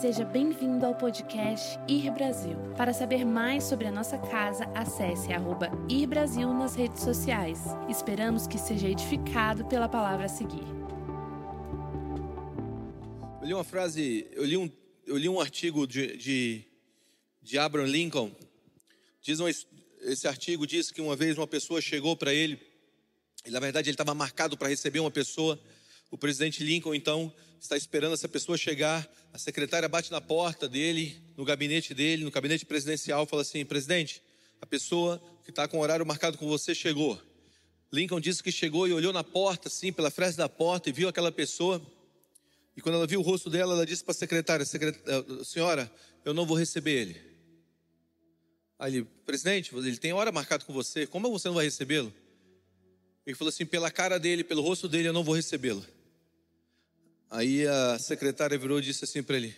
Seja bem-vindo ao podcast Ir Brasil. Para saber mais sobre a nossa casa, acesse arroba Ir Brasil nas redes sociais. Esperamos que seja edificado pela palavra a seguir. Eu li uma frase, eu li um, eu li um artigo de, de, de Abraham Lincoln. Diz esse artigo diz que uma vez uma pessoa chegou para ele, e na verdade ele estava marcado para receber uma pessoa. O presidente Lincoln, então, está esperando essa pessoa chegar. A secretária bate na porta dele, no gabinete dele, no gabinete presidencial, fala assim: presidente, a pessoa que está com o horário marcado com você chegou. Lincoln disse que chegou e olhou na porta, assim, pela fresta da porta, e viu aquela pessoa. E quando ela viu o rosto dela, ela disse para a secretária: eh, Senhora, eu não vou receber ele. Aí ele, presidente, ele tem hora marcada com você, como você não vai recebê-lo? Ele falou assim: pela cara dele, pelo rosto dele, eu não vou recebê-lo. Aí a secretária virou e disse assim para ele: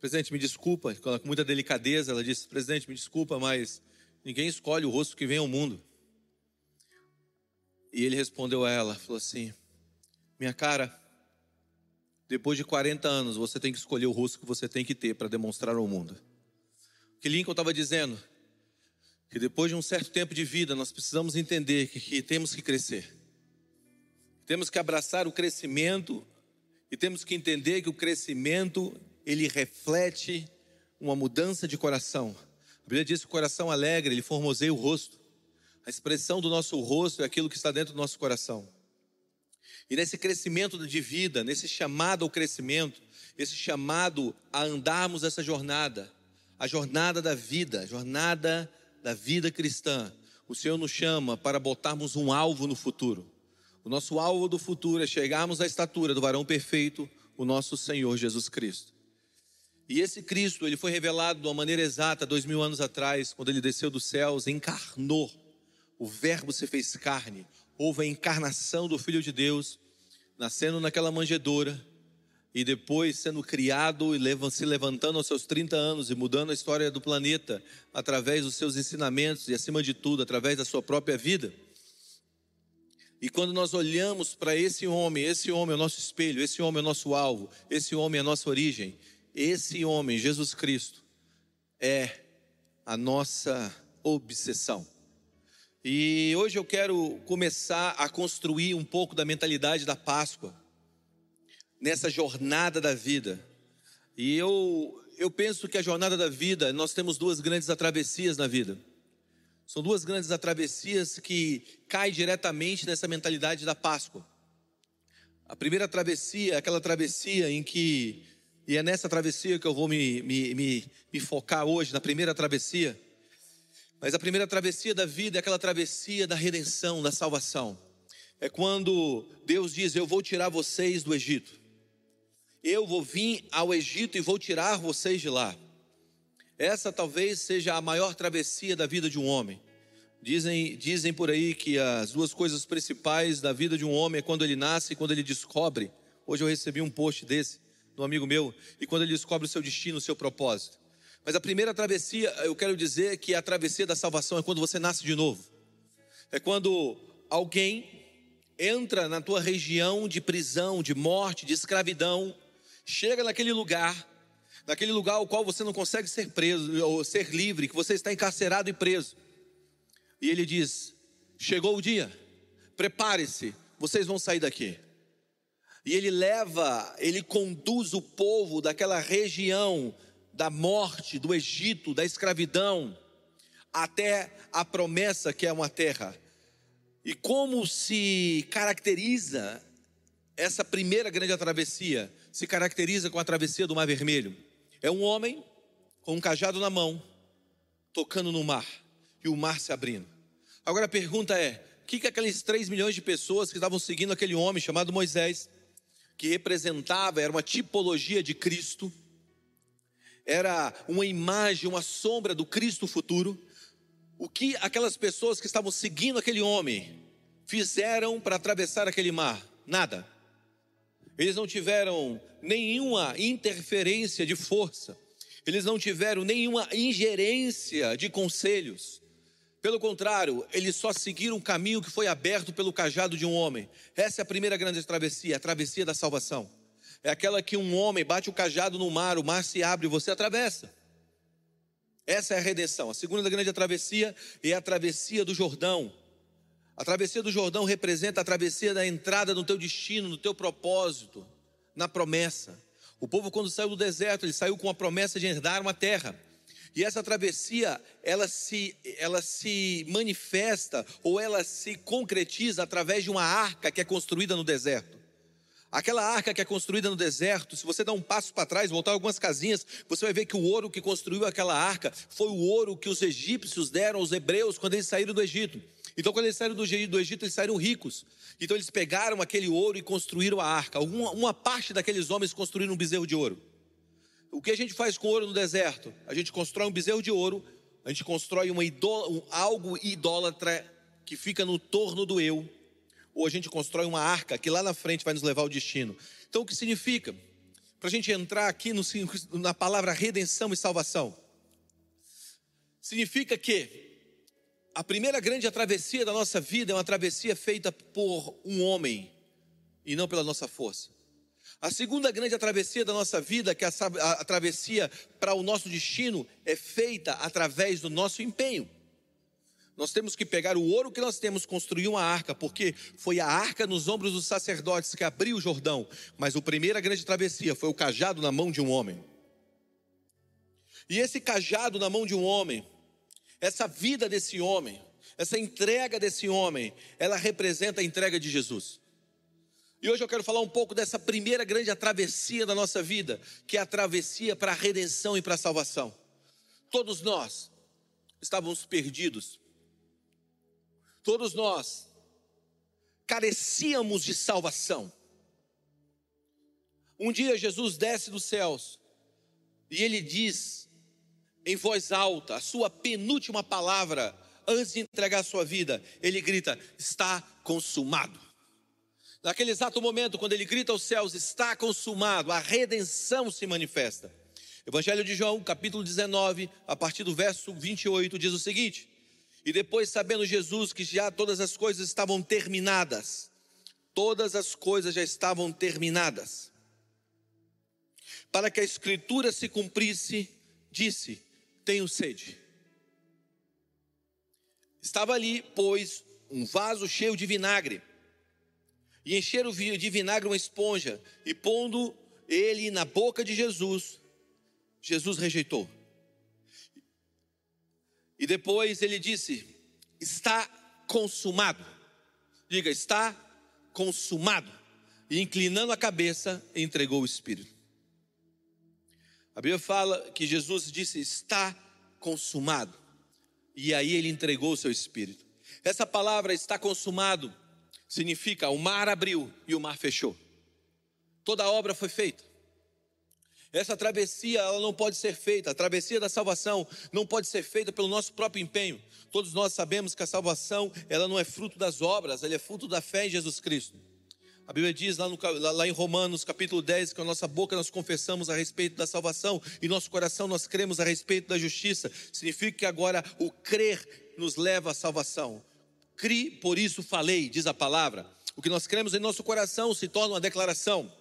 Presidente, me desculpa, com muita delicadeza, ela disse: Presidente, me desculpa, mas ninguém escolhe o rosto que vem ao mundo. E ele respondeu a ela: falou assim, Minha cara, depois de 40 anos, você tem que escolher o rosto que você tem que ter para demonstrar ao mundo. O que Lincoln estava dizendo? Que depois de um certo tempo de vida, nós precisamos entender que, que temos que crescer. Temos que abraçar o crescimento e temos que entender que o crescimento, ele reflete uma mudança de coração. A Bíblia diz que o coração alegre, ele formoseia o rosto. A expressão do nosso rosto é aquilo que está dentro do nosso coração. E nesse crescimento de vida, nesse chamado ao crescimento, esse chamado a andarmos essa jornada, a jornada da vida, a jornada da vida cristã, o Senhor nos chama para botarmos um alvo no futuro. O nosso alvo do futuro é chegarmos à estatura do varão perfeito, o nosso Senhor Jesus Cristo. E esse Cristo, ele foi revelado de uma maneira exata dois mil anos atrás, quando ele desceu dos céus, encarnou. O Verbo se fez carne. Houve a encarnação do Filho de Deus, nascendo naquela manjedoura, e depois sendo criado e se levantando aos seus 30 anos e mudando a história do planeta através dos seus ensinamentos e, acima de tudo, através da sua própria vida. E quando nós olhamos para esse homem, esse homem é o nosso espelho, esse homem é o nosso alvo, esse homem é a nossa origem, esse homem, Jesus Cristo, é a nossa obsessão. E hoje eu quero começar a construir um pouco da mentalidade da Páscoa, nessa jornada da vida. E eu, eu penso que a jornada da vida, nós temos duas grandes travessias na vida. São duas grandes travessias que caem diretamente nessa mentalidade da Páscoa. A primeira travessia é aquela travessia em que, e é nessa travessia que eu vou me, me, me, me focar hoje, na primeira travessia. Mas a primeira travessia da vida é aquela travessia da redenção, da salvação. É quando Deus diz: Eu vou tirar vocês do Egito. Eu vou vir ao Egito e vou tirar vocês de lá. Essa talvez seja a maior travessia da vida de um homem. Dizem, dizem por aí que as duas coisas principais da vida de um homem é quando ele nasce e quando ele descobre. Hoje eu recebi um post desse de um amigo meu, e quando ele descobre o seu destino, o seu propósito. Mas a primeira travessia, eu quero dizer que a travessia da salvação é quando você nasce de novo. É quando alguém entra na tua região de prisão, de morte, de escravidão, chega naquele lugar naquele lugar ao qual você não consegue ser preso ou ser livre, que você está encarcerado e preso. E ele diz: Chegou o dia, prepare-se, vocês vão sair daqui. E ele leva, ele conduz o povo daquela região da morte, do Egito, da escravidão, até a promessa que é uma terra. E como se caracteriza essa primeira grande travessia? Se caracteriza com a travessia do Mar Vermelho. É um homem com um cajado na mão, tocando no mar, e o mar se abrindo. Agora a pergunta é: o que, que aqueles 3 milhões de pessoas que estavam seguindo aquele homem chamado Moisés, que representava, era uma tipologia de Cristo, era uma imagem, uma sombra do Cristo futuro, o que aquelas pessoas que estavam seguindo aquele homem fizeram para atravessar aquele mar? Nada. Eles não tiveram nenhuma interferência de força, eles não tiveram nenhuma ingerência de conselhos. Pelo contrário, eles só seguiram o caminho que foi aberto pelo cajado de um homem. Essa é a primeira grande travessia, a travessia da salvação. É aquela que um homem bate o cajado no mar, o mar se abre e você atravessa. Essa é a redenção. A segunda grande travessia é a travessia do Jordão. A travessia do Jordão representa a travessia da entrada no teu destino, no teu propósito, na promessa. O povo, quando saiu do deserto, ele saiu com a promessa de herdar uma terra. E essa travessia, ela se, ela se manifesta ou ela se concretiza através de uma arca que é construída no deserto. Aquela arca que é construída no deserto, se você dar um passo para trás, voltar algumas casinhas, você vai ver que o ouro que construiu aquela arca foi o ouro que os egípcios deram aos hebreus quando eles saíram do Egito. Então, quando eles saíram do Egito, eles saíram ricos. Então, eles pegaram aquele ouro e construíram a arca. Uma, uma parte daqueles homens construíram um bezerro de ouro. O que a gente faz com ouro no deserto? A gente constrói um bezerro de ouro, a gente constrói uma um, algo idólatra que fica no torno do eu, ou a gente constrói uma arca que lá na frente vai nos levar ao destino. Então, o que significa? Para a gente entrar aqui no, na palavra redenção e salvação, significa que a primeira grande travessia da nossa vida é uma travessia feita por um homem e não pela nossa força. A segunda grande travessia da nossa vida, que é a, a travessia para o nosso destino, é feita através do nosso empenho. Nós temos que pegar o ouro que nós temos, construir uma arca, porque foi a arca nos ombros dos sacerdotes que abriu o Jordão. Mas a primeira grande travessia foi o cajado na mão de um homem. E esse cajado na mão de um homem, essa vida desse homem, essa entrega desse homem, ela representa a entrega de Jesus. E hoje eu quero falar um pouco dessa primeira grande travessia da nossa vida, que é a travessia para a redenção e para a salvação. Todos nós estávamos perdidos, Todos nós carecíamos de salvação. Um dia Jesus desce dos céus e ele diz em voz alta, a sua penúltima palavra, antes de entregar a sua vida, ele grita: Está consumado. Naquele exato momento, quando ele grita aos céus: Está consumado, a redenção se manifesta. Evangelho de João, capítulo 19, a partir do verso 28, diz o seguinte: e depois, sabendo Jesus que já todas as coisas estavam terminadas, todas as coisas já estavam terminadas, para que a Escritura se cumprisse, disse: Tenho sede. Estava ali, pois, um vaso cheio de vinagre, e encheram de vinagre uma esponja, e pondo ele na boca de Jesus, Jesus rejeitou. E depois ele disse: Está consumado. Diga, está consumado. E inclinando a cabeça, entregou o Espírito. A Bíblia fala que Jesus disse: Está consumado. E aí ele entregou o seu Espírito. Essa palavra está consumado significa o mar abriu e o mar fechou. Toda a obra foi feita. Essa travessia ela não pode ser feita, a travessia da salvação não pode ser feita pelo nosso próprio empenho. Todos nós sabemos que a salvação ela não é fruto das obras, ela é fruto da fé em Jesus Cristo. A Bíblia diz lá, no, lá, em Romanos capítulo 10 que a nossa boca nós confessamos a respeito da salvação e nosso coração nós cremos a respeito da justiça. Significa que agora o crer nos leva à salvação. Cri, por isso falei, diz a palavra. O que nós cremos em nosso coração se torna uma declaração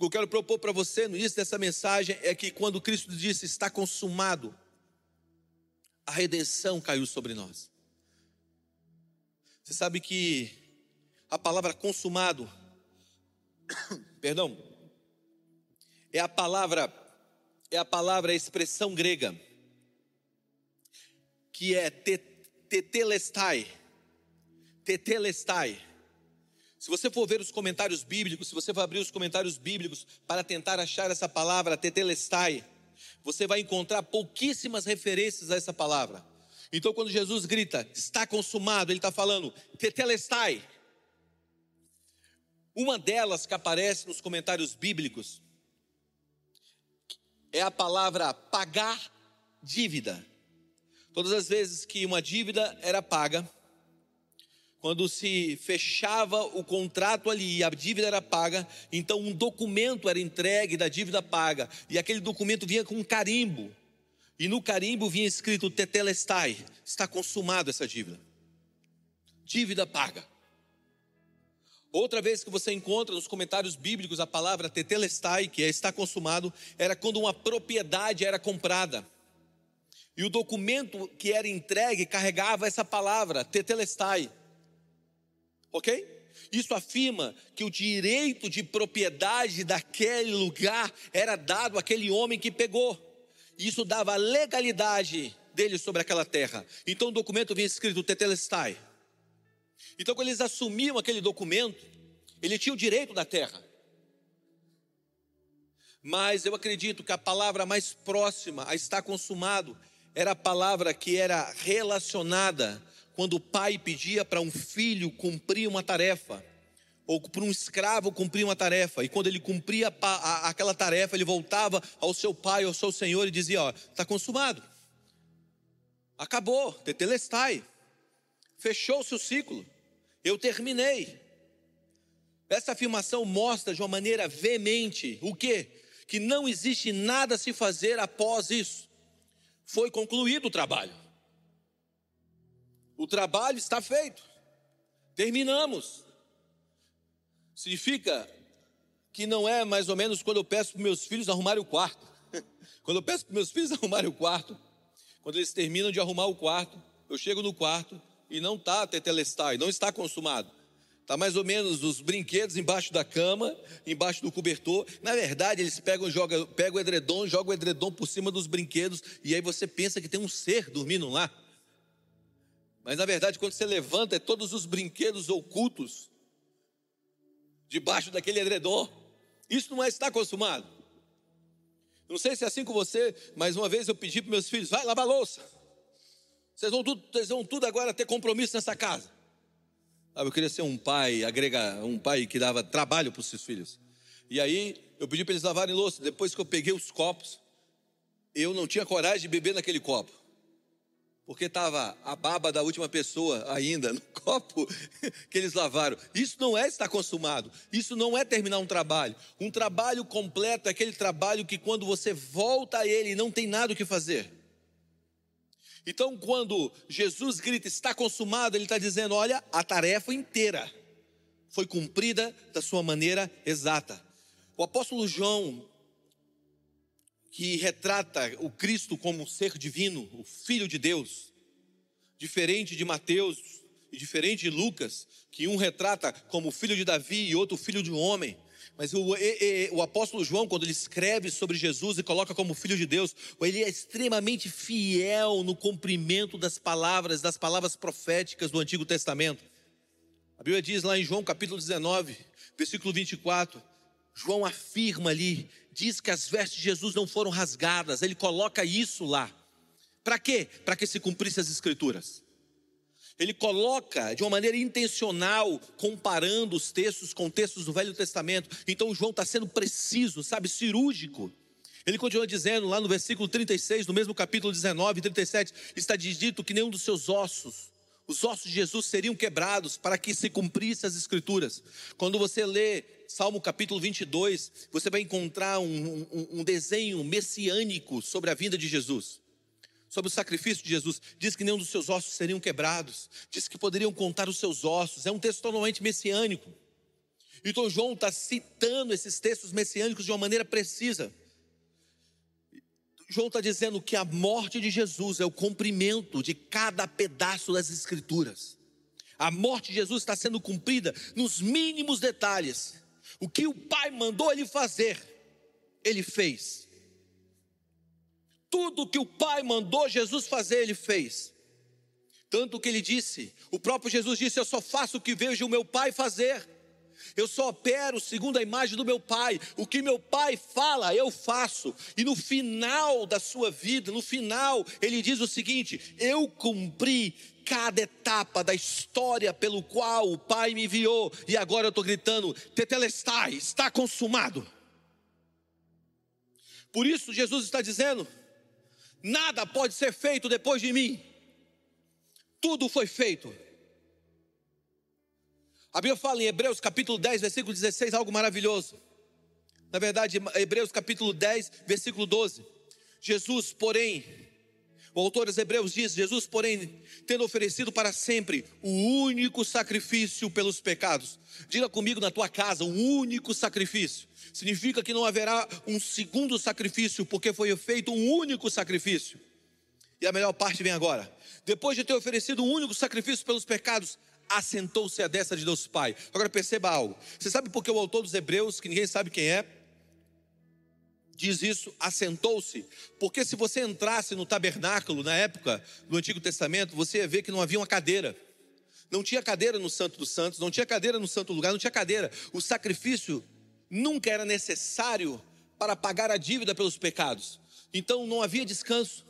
que eu quero propor para você no início dessa mensagem é que quando Cristo disse está consumado, a redenção caiu sobre nós. Você sabe que a palavra consumado, perdão, é a palavra, é a palavra, a expressão grega, que é tetelestai, tetelestai se você for ver os comentários bíblicos, se você for abrir os comentários bíblicos para tentar achar essa palavra, tetelestai, você vai encontrar pouquíssimas referências a essa palavra. Então, quando Jesus grita, está consumado, ele está falando, tetelestai. Uma delas que aparece nos comentários bíblicos é a palavra pagar dívida. Todas as vezes que uma dívida era paga, quando se fechava o contrato ali e a dívida era paga, então um documento era entregue da dívida paga, e aquele documento vinha com um carimbo, e no carimbo vinha escrito Tetelestai, está consumado essa dívida. Dívida paga. Outra vez que você encontra nos comentários bíblicos a palavra tetelestai, que é está consumado, era quando uma propriedade era comprada. E o documento que era entregue carregava essa palavra, tetelestai. Ok? Isso afirma que o direito de propriedade daquele lugar era dado àquele homem que pegou. Isso dava legalidade dele sobre aquela terra. Então o documento vinha escrito tetelestai. Então, quando eles assumiam aquele documento, ele tinha o direito da terra. Mas eu acredito que a palavra mais próxima a estar consumado era a palavra que era relacionada quando o pai pedia para um filho cumprir uma tarefa, ou para um escravo cumprir uma tarefa, e quando ele cumpria aquela tarefa, ele voltava ao seu pai, ao seu senhor e dizia: Ó, está consumado, acabou, tetelestai, fechou-se o ciclo. Eu terminei. Essa afirmação mostra de uma maneira veemente o que? Que não existe nada a se fazer após isso. Foi concluído o trabalho. O trabalho está feito. Terminamos. Significa que não é mais ou menos quando eu peço para meus filhos arrumarem o quarto. quando eu peço para meus filhos arrumarem o quarto, quando eles terminam de arrumar o quarto, eu chego no quarto, e não está tetelestai, não está consumado. Está mais ou menos os brinquedos embaixo da cama, embaixo do cobertor. Na verdade, eles pegam, jogam, pegam o edredom, jogam o edredom por cima dos brinquedos, e aí você pensa que tem um ser dormindo lá. Mas na verdade, quando você levanta, é todos os brinquedos ocultos debaixo daquele edredom. Isso não é estar consumado. Não sei se é assim com você, mas uma vez eu pedi para meus filhos: vai lavar louça. Vocês vão tudo, vocês vão tudo agora ter compromisso nessa casa. Eu queria ser um pai, agrega, um pai que dava trabalho para os seus filhos. E aí eu pedi para eles lavarem louça. Depois que eu peguei os copos, eu não tinha coragem de beber naquele copo. Porque estava a baba da última pessoa ainda no copo que eles lavaram. Isso não é estar consumado. Isso não é terminar um trabalho. Um trabalho completo é aquele trabalho que quando você volta a ele não tem nada o que fazer. Então, quando Jesus grita, está consumado, ele está dizendo: olha, a tarefa inteira foi cumprida da sua maneira exata. O apóstolo João, que retrata o Cristo como um ser divino, o Filho de Deus, diferente de Mateus e diferente de Lucas, que um retrata como filho de Davi e outro filho de um homem. Mas o, o, apóstolo João, quando ele escreve sobre Jesus e coloca como filho de Deus, ele é extremamente fiel no cumprimento das palavras, das palavras proféticas do Antigo Testamento. A Bíblia diz lá em João capítulo 19, versículo 24, João afirma ali, diz que as vestes de Jesus não foram rasgadas, ele coloca isso lá. Para quê? Para que se cumprisse as escrituras ele coloca de uma maneira intencional, comparando os textos com textos do Velho Testamento. Então João está sendo preciso, sabe, cirúrgico. Ele continua dizendo lá no versículo 36, no mesmo capítulo 19 e 37, está dito que nenhum dos seus ossos, os ossos de Jesus seriam quebrados para que se cumprisse as escrituras. Quando você lê Salmo capítulo 22, você vai encontrar um, um, um desenho messiânico sobre a vinda de Jesus sobre o sacrifício de Jesus, diz que nenhum dos seus ossos seriam quebrados, diz que poderiam contar os seus ossos, é um texto totalmente messiânico. Então João está citando esses textos messiânicos de uma maneira precisa. João está dizendo que a morte de Jesus é o cumprimento de cada pedaço das Escrituras. A morte de Jesus está sendo cumprida nos mínimos detalhes. O que o Pai mandou ele fazer, ele fez. Tudo que o Pai mandou Jesus fazer, ele fez. Tanto que ele disse, o próprio Jesus disse: Eu só faço o que vejo o meu Pai fazer. Eu só opero segundo a imagem do meu Pai. O que meu Pai fala, eu faço. E no final da sua vida, no final, ele diz o seguinte: Eu cumpri cada etapa da história pelo qual o Pai me enviou. E agora eu estou gritando: Tetelestai, está consumado. Por isso, Jesus está dizendo: Nada pode ser feito depois de mim. Tudo foi feito. A Bíblia fala em Hebreus capítulo 10, versículo 16, algo maravilhoso. Na verdade, Hebreus capítulo 10, versículo 12. Jesus, porém, O autor dos Hebreus diz: Jesus, porém, tendo oferecido para sempre o único sacrifício pelos pecados. Diga comigo na tua casa: um único sacrifício. Significa que não haverá um segundo sacrifício, porque foi feito um único sacrifício. E a melhor parte vem agora. Depois de ter oferecido um único sacrifício pelos pecados, assentou-se à destra de Deus Pai. Agora perceba algo. Você sabe por que o autor dos Hebreus, que ninguém sabe quem é, diz isso, assentou-se? Porque se você entrasse no tabernáculo na época do Antigo Testamento, você ia ver que não havia uma cadeira. Não tinha cadeira no Santo dos Santos, não tinha cadeira no Santo Lugar, não tinha cadeira. O sacrifício nunca era necessário para pagar a dívida pelos pecados. Então não havia descanso.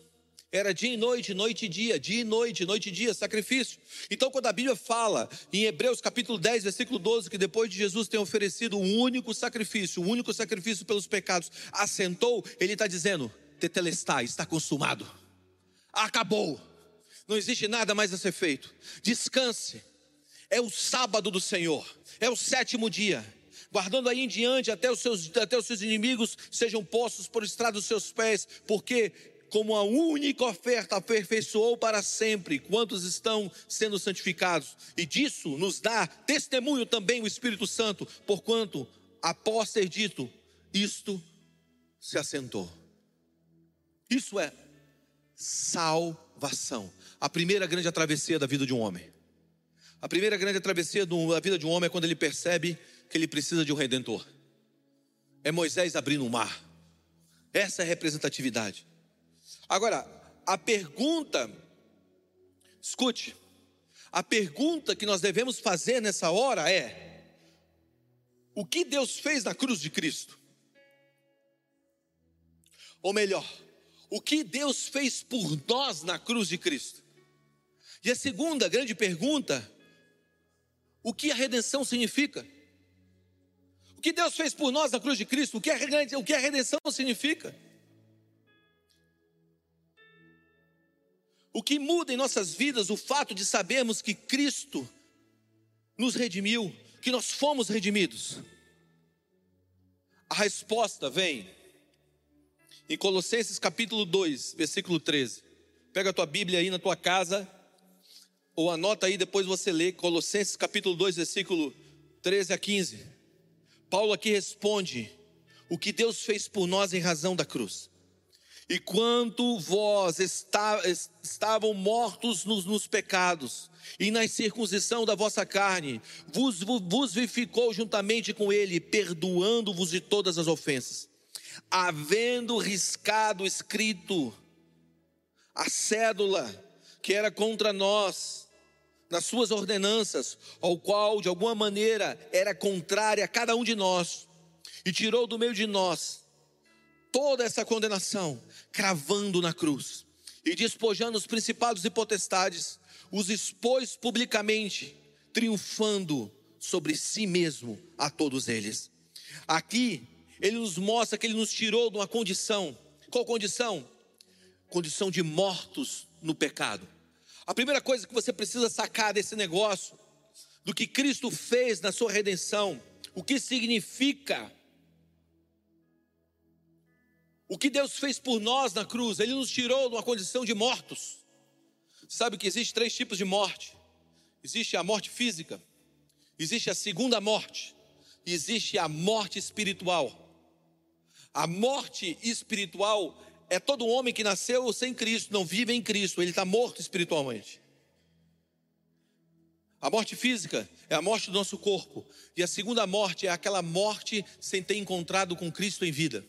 Era dia e noite, noite e dia, dia e noite, noite e dia, sacrifício. Então, quando a Bíblia fala em Hebreus capítulo 10, versículo 12, que depois de Jesus ter oferecido um único sacrifício, um único sacrifício pelos pecados, assentou, ele está dizendo: Tetelestai, está consumado, acabou, não existe nada mais a ser feito, descanse, é o sábado do Senhor, é o sétimo dia. Guardando aí em diante até os seus, até os seus inimigos sejam postos por estrada dos seus pés, porque como a única oferta aperfeiçoou para sempre quantos estão sendo santificados. E disso nos dá testemunho também o Espírito Santo, porquanto, após ser dito, isto se assentou. Isso é salvação. A primeira grande travessia da vida de um homem. A primeira grande travessia da vida de um homem é quando ele percebe que ele precisa de um redentor. É Moisés abrindo o mar. Essa é a representatividade. Agora, a pergunta, escute, a pergunta que nós devemos fazer nessa hora é: o que Deus fez na cruz de Cristo? Ou melhor, o que Deus fez por nós na cruz de Cristo? E a segunda grande pergunta, o que a redenção significa? O que Deus fez por nós na cruz de Cristo? O que a, o que a redenção significa? O que muda em nossas vidas o fato de sabermos que Cristo nos redimiu, que nós fomos redimidos? A resposta vem em Colossenses capítulo 2, versículo 13. Pega a tua Bíblia aí na tua casa, ou anota aí, depois você lê Colossenses capítulo 2, versículo 13 a 15. Paulo aqui responde o que Deus fez por nós em razão da cruz. E quanto vós está, estavam mortos nos, nos, pecados e na circuncisão da vossa carne, vos, vos vivificou juntamente com ele, perdoando-vos de todas as ofensas, havendo riscado escrito a cédula que era contra nós, nas suas ordenanças, ao qual de alguma maneira era contrária a cada um de nós, e tirou do meio de nós toda essa condenação, cravando na cruz e despojando os principados e potestades, os expôs publicamente, triunfando sobre si mesmo a todos eles. Aqui, ele nos mostra que ele nos tirou de uma condição. Qual condição? Condição de mortos no pecado. A primeira coisa que você precisa sacar desse negócio, do que Cristo fez na sua redenção, o que significa o que Deus fez por nós na cruz, Ele nos tirou de uma condição de mortos. Sabe que existe três tipos de morte: existe a morte física, existe a segunda morte, e existe a morte espiritual. A morte espiritual é todo homem que nasceu sem Cristo, não vive em Cristo, ele está morto espiritualmente. A morte física é a morte do nosso corpo, e a segunda morte é aquela morte sem ter encontrado com Cristo em vida.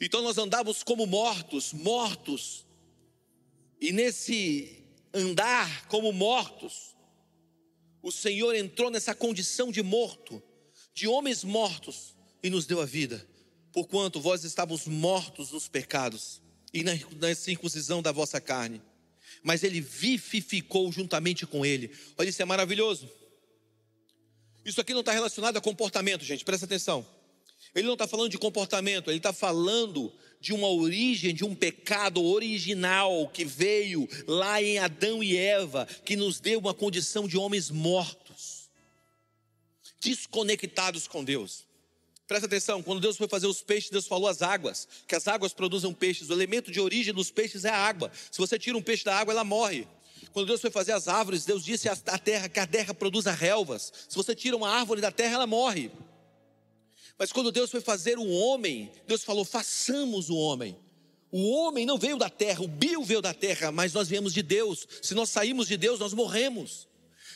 Então nós andávamos como mortos, mortos. E nesse andar como mortos, o Senhor entrou nessa condição de morto, de homens mortos, e nos deu a vida. Porquanto vós estávamos mortos nos pecados e na, circuncisão da vossa carne. Mas ele vivificou juntamente com ele. Olha, isso é maravilhoso. Isso aqui não está relacionado a comportamento, gente, presta atenção. Ele não está falando de comportamento, ele está falando de uma origem, de um pecado original que veio lá em Adão e Eva, que nos deu uma condição de homens mortos, desconectados com Deus. Presta atenção, quando Deus foi fazer os peixes, Deus falou as águas, que as águas produzem peixes. O elemento de origem dos peixes é a água. Se você tira um peixe da água, ela morre. Quando Deus foi fazer as árvores, Deus disse à terra que a terra produza relvas. Se você tira uma árvore da terra, ela morre. Mas quando Deus foi fazer o homem, Deus falou: façamos o homem. O homem não veio da terra, o bio veio da terra, mas nós viemos de Deus. Se nós saímos de Deus, nós morremos.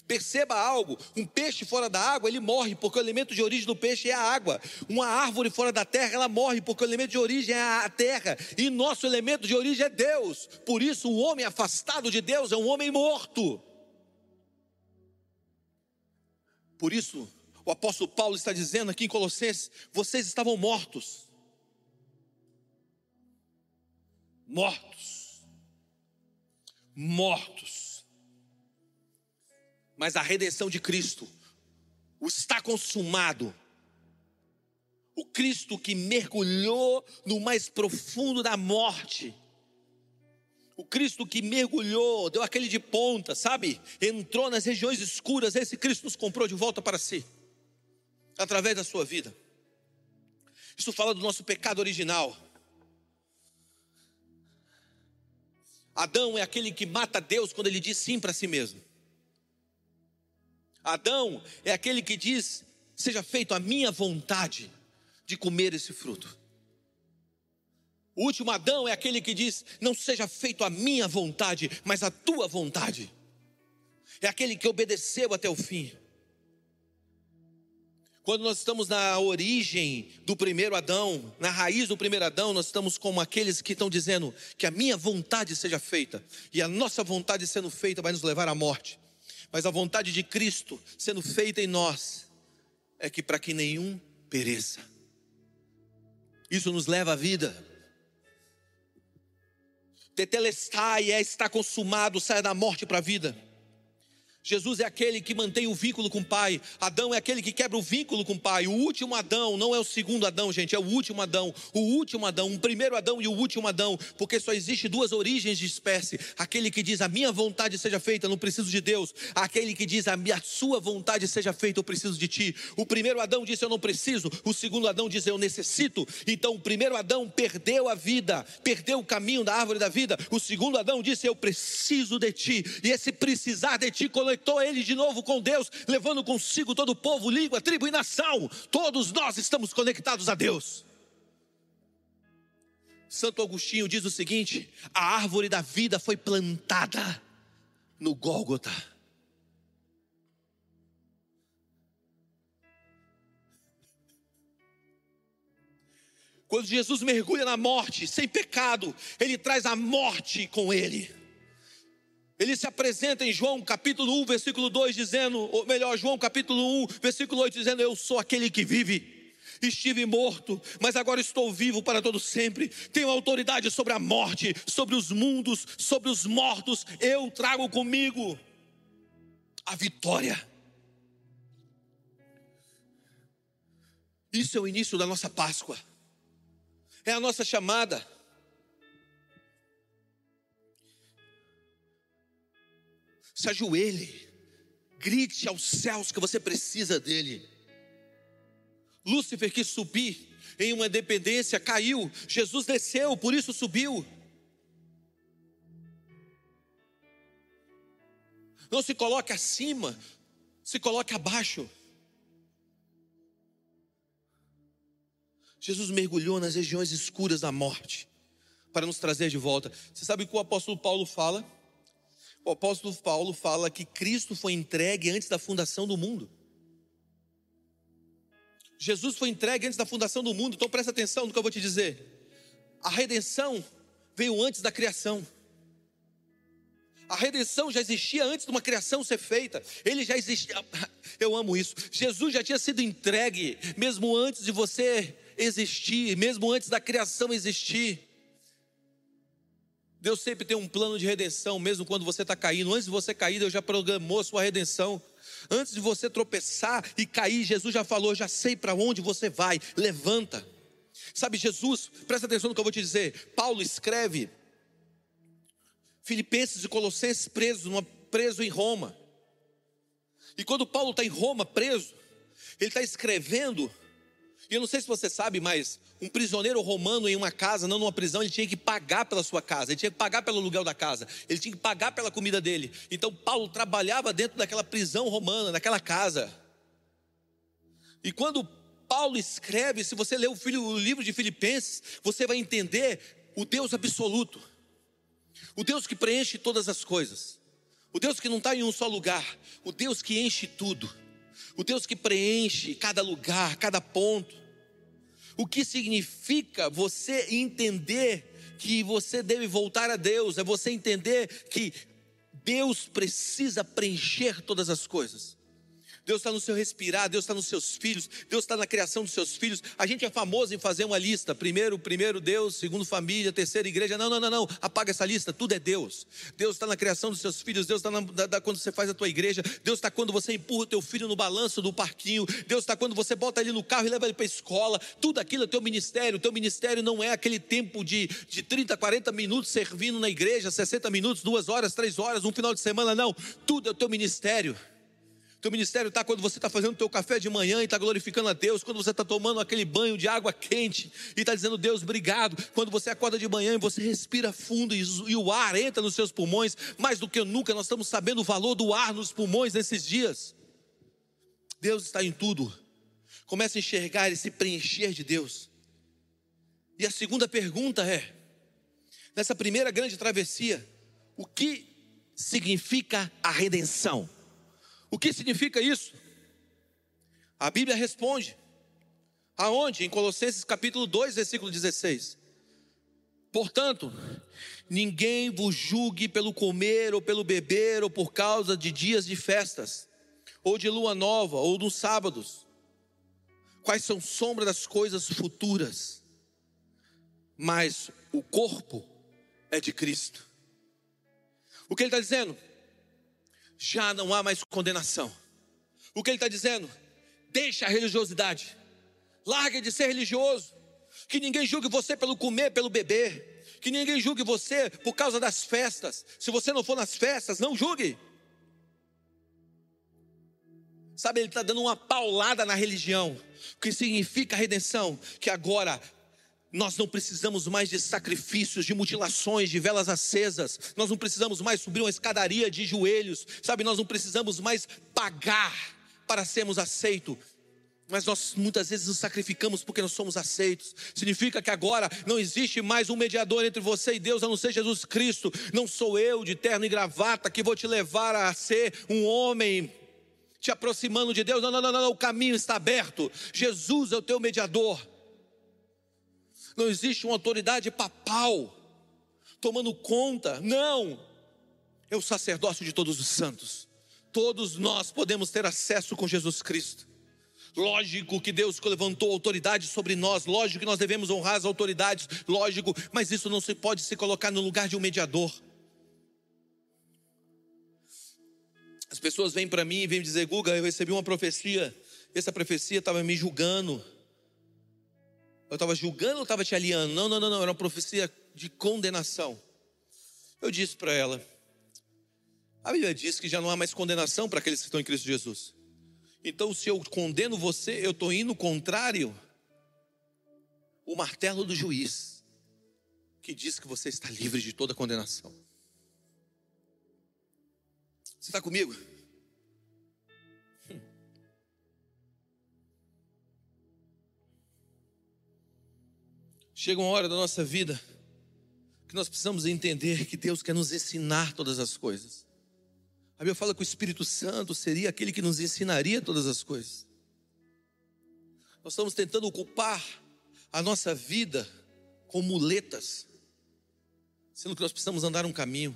Perceba algo: um peixe fora da água, ele morre, porque o elemento de origem do peixe é a água. Uma árvore fora da terra, ela morre, porque o elemento de origem é a terra. E nosso elemento de origem é Deus. Por isso, o homem afastado de Deus é um homem morto. Por isso, o apóstolo Paulo está dizendo aqui em Colossenses: vocês estavam mortos. Mortos. Mortos mas a redenção de Cristo, o está consumado, o Cristo que mergulhou no mais profundo da morte, o Cristo que mergulhou, deu aquele de ponta, sabe? Entrou nas regiões escuras, esse Cristo nos comprou de volta para si, através da sua vida. Isso fala do nosso pecado original. Adão é aquele que mata Deus quando ele diz sim para si mesmo. Adão é aquele que diz: seja feito a minha vontade de comer esse fruto. O último Adão é aquele que diz: não seja feito a minha vontade, mas a tua vontade. É aquele que obedeceu até o fim. Quando nós estamos na origem do primeiro Adão, na raiz do primeiro Adão, nós estamos como aqueles que estão dizendo que a minha vontade seja feita, e a nossa vontade sendo feita vai nos levar à morte. Mas a vontade de Cristo sendo feita em nós é que para que nenhum pereça. Isso nos leva à vida. Tetelestai é estar consumado, saia da morte para a vida. Jesus é aquele que mantém o vínculo com o Pai. Adão é aquele que quebra o vínculo com o Pai. O último Adão não é o segundo Adão, gente, é o último Adão. O último Adão, um primeiro Adão e o último Adão, porque só existe duas origens de espécie. Aquele que diz a minha vontade seja feita, não preciso de Deus. Aquele que diz a minha sua vontade seja feita, eu preciso de ti. O primeiro Adão disse eu não preciso, o segundo Adão diz eu necessito. Então o primeiro Adão perdeu a vida, perdeu o caminho da árvore da vida. O segundo Adão disse eu preciso de ti. E esse precisar de ti ele de novo com Deus, levando consigo todo o povo, língua, tribo e nação. Todos nós estamos conectados a Deus. Santo Agostinho diz o seguinte: a árvore da vida foi plantada no Gólgota. Quando Jesus mergulha na morte, sem pecado, ele traz a morte com ele. Ele se apresenta em João capítulo 1, versículo 2, dizendo, ou melhor, João capítulo 1, versículo 8, dizendo: Eu sou aquele que vive. Estive morto, mas agora estou vivo para todo sempre. Tenho autoridade sobre a morte, sobre os mundos, sobre os mortos. Eu trago comigo a vitória. Isso é o início da nossa Páscoa. É a nossa chamada. Se ajoelhe, grite aos céus que você precisa dele. Lúcifer quis subir em uma dependência, caiu. Jesus desceu, por isso subiu. Não se coloque acima, se coloque abaixo. Jesus mergulhou nas regiões escuras da morte para nos trazer de volta. Você sabe o que o apóstolo Paulo fala? O apóstolo Paulo fala que Cristo foi entregue antes da fundação do mundo. Jesus foi entregue antes da fundação do mundo, então presta atenção no que eu vou te dizer. A redenção veio antes da criação. A redenção já existia antes de uma criação ser feita. Ele já existia. Eu amo isso. Jesus já tinha sido entregue mesmo antes de você existir, mesmo antes da criação existir. Deus sempre tem um plano de redenção, mesmo quando você está caindo. Antes de você cair, Deus já programou a sua redenção. Antes de você tropeçar e cair, Jesus já falou: já sei para onde você vai, levanta. Sabe, Jesus, presta atenção no que eu vou te dizer. Paulo escreve Filipenses e Colossenses presos, preso em Roma. E quando Paulo está em Roma preso, ele está escrevendo E eu não sei se você sabe, mas um prisioneiro romano em uma casa, não numa prisão, ele tinha que pagar pela sua casa, ele tinha que pagar pelo aluguel da casa, ele tinha que pagar pela comida dele. Então Paulo trabalhava dentro daquela prisão romana, daquela casa. E quando Paulo escreve, se você ler o, filho, o livro de Filipenses, você vai entender o Deus absoluto, o Deus que preenche todas as coisas, o Deus que não está em um só lugar, o Deus que enche tudo, o Deus que preenche cada lugar, cada ponto. O que significa você entender que você deve voltar a Deus, é você entender que Deus precisa preencher todas as coisas. Deus está no seu respirar, Deus está nos seus filhos, Deus está na criação dos seus filhos. A gente é famoso em fazer uma lista: primeiro, primeiro Deus, segundo família, terceira igreja. Não, não, não, não. Apaga essa lista, tudo é Deus. Deus está na criação dos seus filhos, Deus está da, da, quando você faz a tua igreja, Deus está quando você empurra o teu filho no balanço do parquinho, Deus está quando você bota ele no carro e leva ele para a escola. Tudo aquilo é teu ministério. O teu ministério não é aquele tempo de, de 30, 40 minutos servindo na igreja, 60 minutos, duas horas, três horas, um final de semana, não. Tudo é o teu ministério. Teu ministério está quando você está fazendo o teu café de manhã e está glorificando a Deus, quando você está tomando aquele banho de água quente e está dizendo, Deus, obrigado. Quando você acorda de manhã e você respira fundo e, o ar entra nos seus pulmões, mais do que nunca nós estamos sabendo o valor do ar nos pulmões nesses dias. Deus está em tudo. Comece a enxergar e se preencher de Deus. E a segunda pergunta é: nessa primeira grande travessia, o que significa a redenção? O que significa isso? A Bíblia responde. Aonde? Em Colossenses capítulo 2, versículo 16. Portanto, ninguém vos julgue pelo comer ou pelo beber ou por causa de dias de festas, ou de lua nova, ou dos sábados, quais são sombra das coisas futuras, mas o corpo é de Cristo. O que ele está dizendo? Já não há mais condenação. O que ele está dizendo? Deixa a religiosidade, larga de ser religioso, que ninguém julgue você pelo comer, pelo beber, que ninguém julgue você por causa das festas. Se você não for nas festas, não julgue. Sabe, ele está dando uma paulada na religião, o que significa redenção, que agora nós não precisamos mais de sacrifícios, de mutilações, de velas acesas. Nós não precisamos mais subir uma escadaria de joelhos. Sabe, nós não precisamos mais pagar para sermos aceitos. Mas nós muitas vezes nos sacrificamos porque nós somos aceitos. Significa que agora não existe mais um mediador entre você e Deus, a não ser Jesus Cristo. Não sou eu de terno e gravata que vou te levar a ser um homem te aproximando de Deus. Não, não, não, não, o caminho está aberto. Jesus é o teu mediador não existe uma autoridade papal tomando conta, não. É o sacerdócio de todos os santos. Todos nós podemos ter acesso com Jesus Cristo. Lógico que Deus levantou autoridade sobre nós, lógico que nós devemos honrar as autoridades, lógico, mas isso não se pode se colocar no lugar de um mediador. As pessoas vêm para mim e vêm dizer: Guga, eu recebi uma profecia, essa profecia estava me julgando, eu estava julgando ou estava te aliando? Não, não, não, não, era uma profecia de condenação. Eu disse para ela: a Bíblia diz que já não há mais condenação para aqueles que estão em Cristo Jesus. Então, se eu condeno você, eu estou indo contrário o martelo do juiz, que diz que você está livre de toda condenação. Você está comigo? Chega uma hora da nossa vida que nós precisamos entender que Deus quer nos ensinar todas as coisas. A Bíblia fala que o Espírito Santo seria aquele que nos ensinaria todas as coisas. Nós estamos tentando ocupar a nossa vida com muletas, sendo que nós precisamos andar um caminho.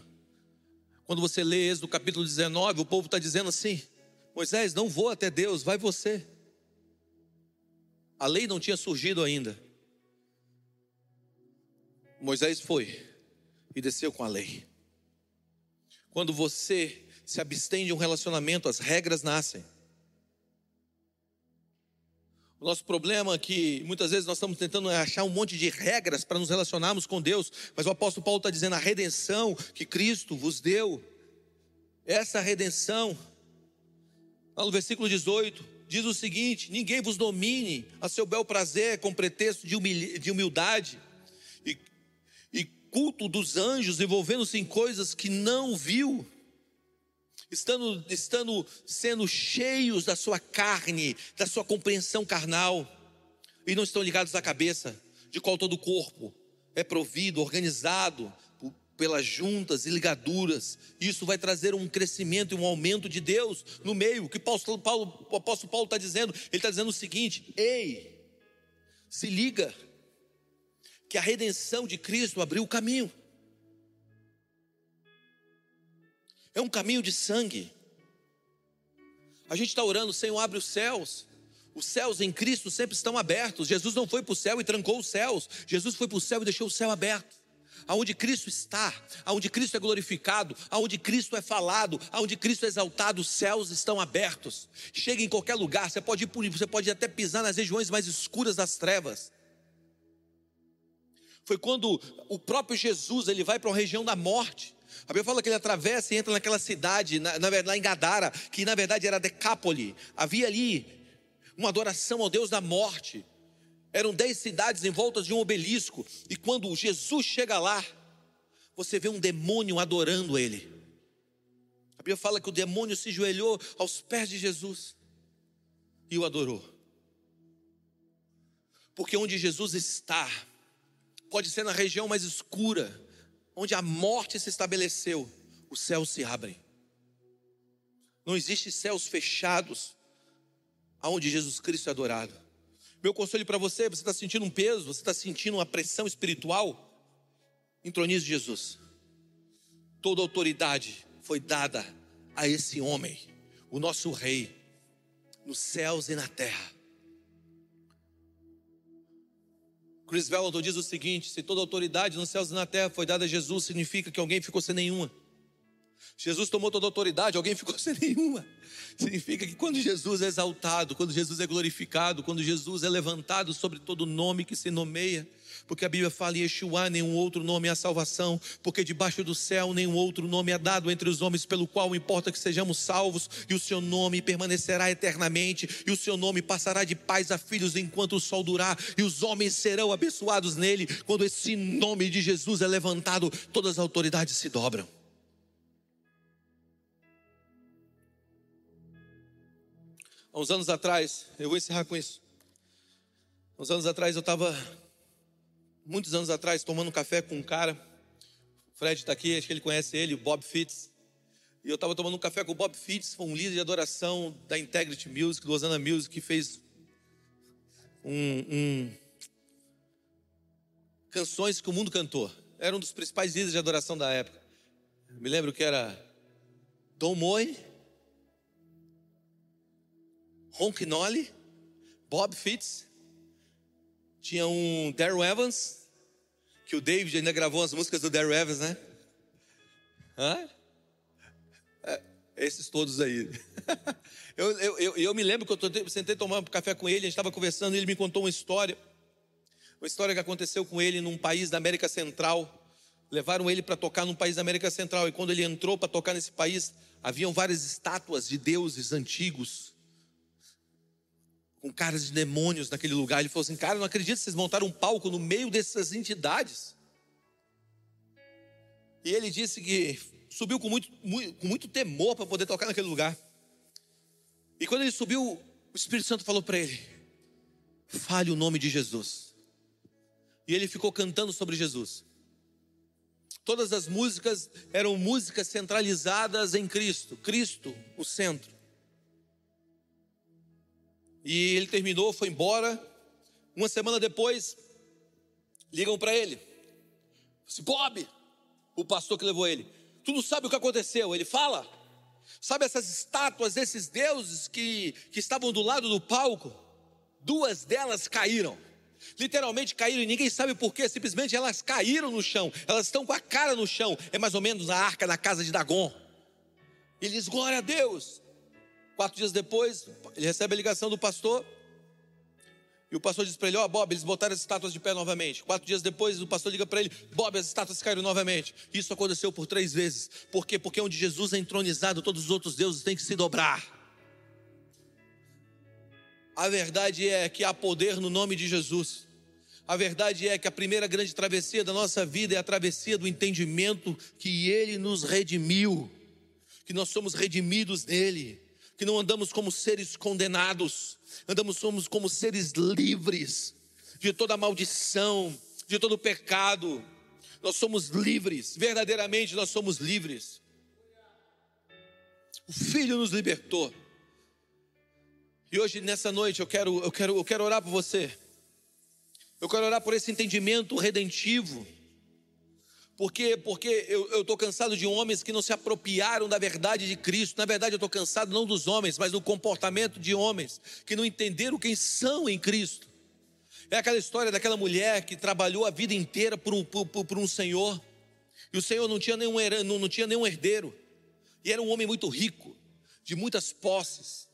Quando você lê Êxodo capítulo 19, o povo está dizendo assim: Moisés, não vou até Deus, vai você. A lei não tinha surgido ainda. Moisés foi e desceu com a lei. Quando você se abstém de um relacionamento, as regras nascem. O nosso problema é que muitas vezes nós estamos tentando achar um monte de regras para nos relacionarmos com Deus, mas o apóstolo Paulo está dizendo a redenção que Cristo vos deu, essa redenção, lá no versículo 18, diz o seguinte: ninguém vos domine a seu bel prazer com pretexto de humildade culto dos anjos, envolvendo-se em coisas que não viu, estando, estando sendo cheios da sua carne, da sua compreensão carnal, e não estão ligados à cabeça, de qual todo o corpo é provido, organizado, pelas juntas e ligaduras. Isso vai trazer um crescimento e um aumento de Deus no meio. O que Paulo, Paulo, o apóstolo Paulo está dizendo? Ele está dizendo o seguinte: ei, se liga, que a redenção de Cristo abriu o caminho. É um caminho de sangue. A gente está orando, Senhor, abre os céus. Os céus em Cristo sempre estão abertos. Jesus não foi para o céu e trancou os céus. Jesus foi para o céu e deixou o céu aberto aonde Cristo está, aonde Cristo é glorificado, aonde Cristo é falado, aonde Cristo é exaltado, os céus estão abertos. Chega em qualquer lugar, você pode ir por, você pode até pisar nas regiões mais escuras das trevas. Foi quando o próprio Jesus ele vai para uma região da morte. A Bíblia fala que ele atravessa e entra naquela cidade, na, na, lá em Gadara, que na verdade era Decápole. Havia ali uma adoração ao Deus da morte. Eram dez cidades em volta de um obelisco. E quando Jesus chega lá, você vê um demônio adorando ele. A Bíblia fala que o demônio se joelhou aos pés de Jesus e o adorou. Porque onde Jesus está, pode ser na região mais escura, onde a morte se estabeleceu, os céus se abrem. Não existe céus fechados aonde Jesus Cristo é adorado. Meu conselho para você: você está sentindo um peso, você está sentindo uma pressão espiritual? Entronize Jesus. Toda autoridade foi dada a esse homem, o nosso Rei, nos céus e na terra. Chris Vellington diz o seguinte: se toda autoridade nos céus e na terra foi dada a Jesus, significa que alguém ficou sem nenhuma. Jesus tomou toda a autoridade, alguém ficou sem nenhuma. Significa que quando Jesus é exaltado, quando Jesus é glorificado, quando Jesus é levantado sobre todo nome que se nomeia, porque a Bíblia fala em Yeshua, nenhum outro nome é salvação, porque debaixo do céu nenhum outro nome é dado entre os homens, pelo qual importa que sejamos salvos, e o seu nome permanecerá eternamente, e o seu nome passará de pais a filhos enquanto o sol durar, e os homens serão abençoados nele. Quando esse nome de Jesus é levantado, todas as autoridades se dobram. Há uns anos atrás, eu vou encerrar com isso. Há uns anos atrás eu estava, muitos anos atrás, tomando café com um cara. O Fred está aqui, acho que ele conhece ele, o Bob Fitz. E eu estava tomando um café com o Bob Fitz, foi um líder de adoração da Integrity Music, do Osana Music, que fez um, um, canções que o mundo cantou. Era um dos principais líderes de adoração da época. Me lembro que era Tom Moy, Ron Knolly, Bob Fitz, tinha um Daryl Evans, que o David ainda gravou as músicas do Daryl Evans, né? Hã? É, esses todos aí. eu, eu, eu, eu, me lembro que eu sentei tomar um café com ele, a gente estava conversando, ele me contou uma história. Uma história que aconteceu com ele num país da América Central. Levaram ele para tocar num país da América Central. E quando ele entrou para tocar nesse país, haviam várias estátuas de deuses antigos com caras de demônios naquele lugar. Ele falou assim: Cara, não acredito que vocês montaram um palco no meio dessas entidades. E ele disse que subiu com muito, muito, com muito temor para poder tocar naquele lugar. E quando ele subiu, o Espírito Santo falou para ele: Fale o nome de Jesus. E ele ficou cantando sobre Jesus. Todas as músicas eram músicas centralizadas em Cristo, Cristo, o centro. E ele terminou, foi embora. Uma semana depois, ligam para ele. Disse, Bob, o pastor que levou ele, tu não sabe o que aconteceu? Ele fala. Sabe essas estátuas desses deuses que, que estavam do lado do palco? Duas delas caíram. Literalmente caíram e ninguém sabe por quê. Simplesmente elas caíram no chão. Elas estão com a cara no chão. É mais ou menos a arca na casa de Dagon. Ele diz: Glória a Deus. Quatro dias depois, ele recebe a ligação do pastor. E o pastor diz para ele: Ó, oh, Bob, eles botaram as estátuas de pé novamente. Quatro dias depois, o pastor liga para ele: Bob, as estátuas caíram novamente. Isso aconteceu por três vezes. Por quê? Porque onde Jesus é entronizado, todos os outros deuses têm que se dobrar. A verdade é que há poder no nome de Jesus. A verdade é que a primeira grande travessia da nossa vida é a travessia do entendimento que Ele nos redimiu, que nós somos redimidos nele, que não andamos como seres condenados, andamos somos como seres livres de toda maldição, de todo pecado. Nós somos livres, verdadeiramente nós somos livres. O Filho nos libertou. E hoje, nessa noite, eu quero, eu quero, eu quero orar por você. Eu quero orar por esse entendimento redentivo. Porque, porque eu estou cansado de homens que não se apropriaram da verdade de Cristo. Na verdade, eu estou cansado não dos homens, mas do comportamento de homens que não entenderam quem são em Cristo. É aquela história daquela mulher que trabalhou a vida inteira por um, por, por um senhor, e o senhor não tinha, nenhum, não, não tinha nenhum herdeiro, e era um homem muito rico, de muitas posses.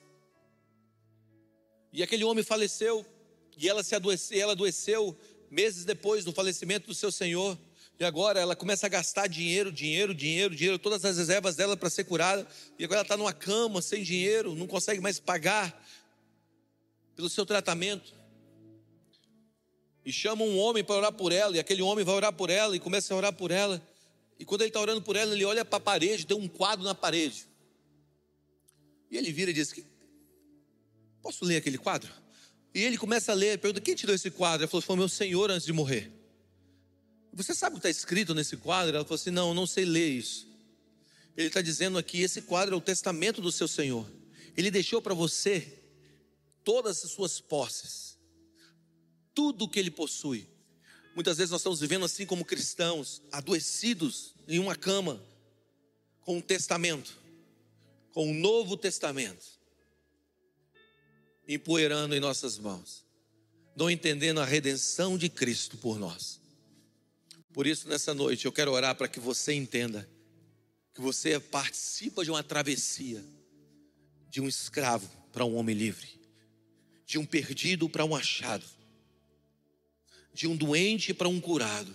E aquele homem faleceu, e ela se adoeceu, ela adoeceu meses depois do falecimento do seu senhor. E agora ela começa a gastar dinheiro, dinheiro, dinheiro, dinheiro, todas as reservas dela para ser curada. E agora ela está numa cama, sem dinheiro, não consegue mais pagar pelo seu tratamento. E chama um homem para orar por ela, e aquele homem vai orar por ela e começa a orar por ela. E quando ele está orando por ela, ele olha para a parede, tem um quadro na parede. E ele vira e diz: Posso ler aquele quadro? E ele começa a ler, pergunta: Quem tirou esse quadro? Ele falou: Foi meu senhor antes de morrer. Você sabe o que está escrito nesse quadro? Ela falou assim: Não, não sei ler isso. Ele está dizendo aqui: esse quadro é o testamento do seu Senhor. Ele deixou para você todas as suas posses, tudo o que ele possui. Muitas vezes nós estamos vivendo assim como cristãos, adoecidos em uma cama, com um testamento, com um novo testamento, empoeirando em nossas mãos, não entendendo a redenção de Cristo por nós. Por isso, nessa noite, eu quero orar para que você entenda que você participa de uma travessia de um escravo para um homem livre, de um perdido para um achado, de um doente para um curado,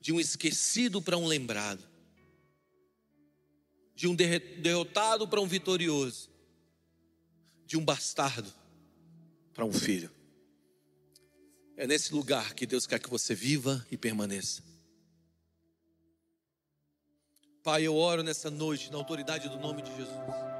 de um esquecido para um lembrado, de um derrotado para um vitorioso, de um bastardo para um filho. É nesse lugar que Deus quer que você viva e permaneça. Pai, eu oro nessa noite na autoridade do nome de Jesus.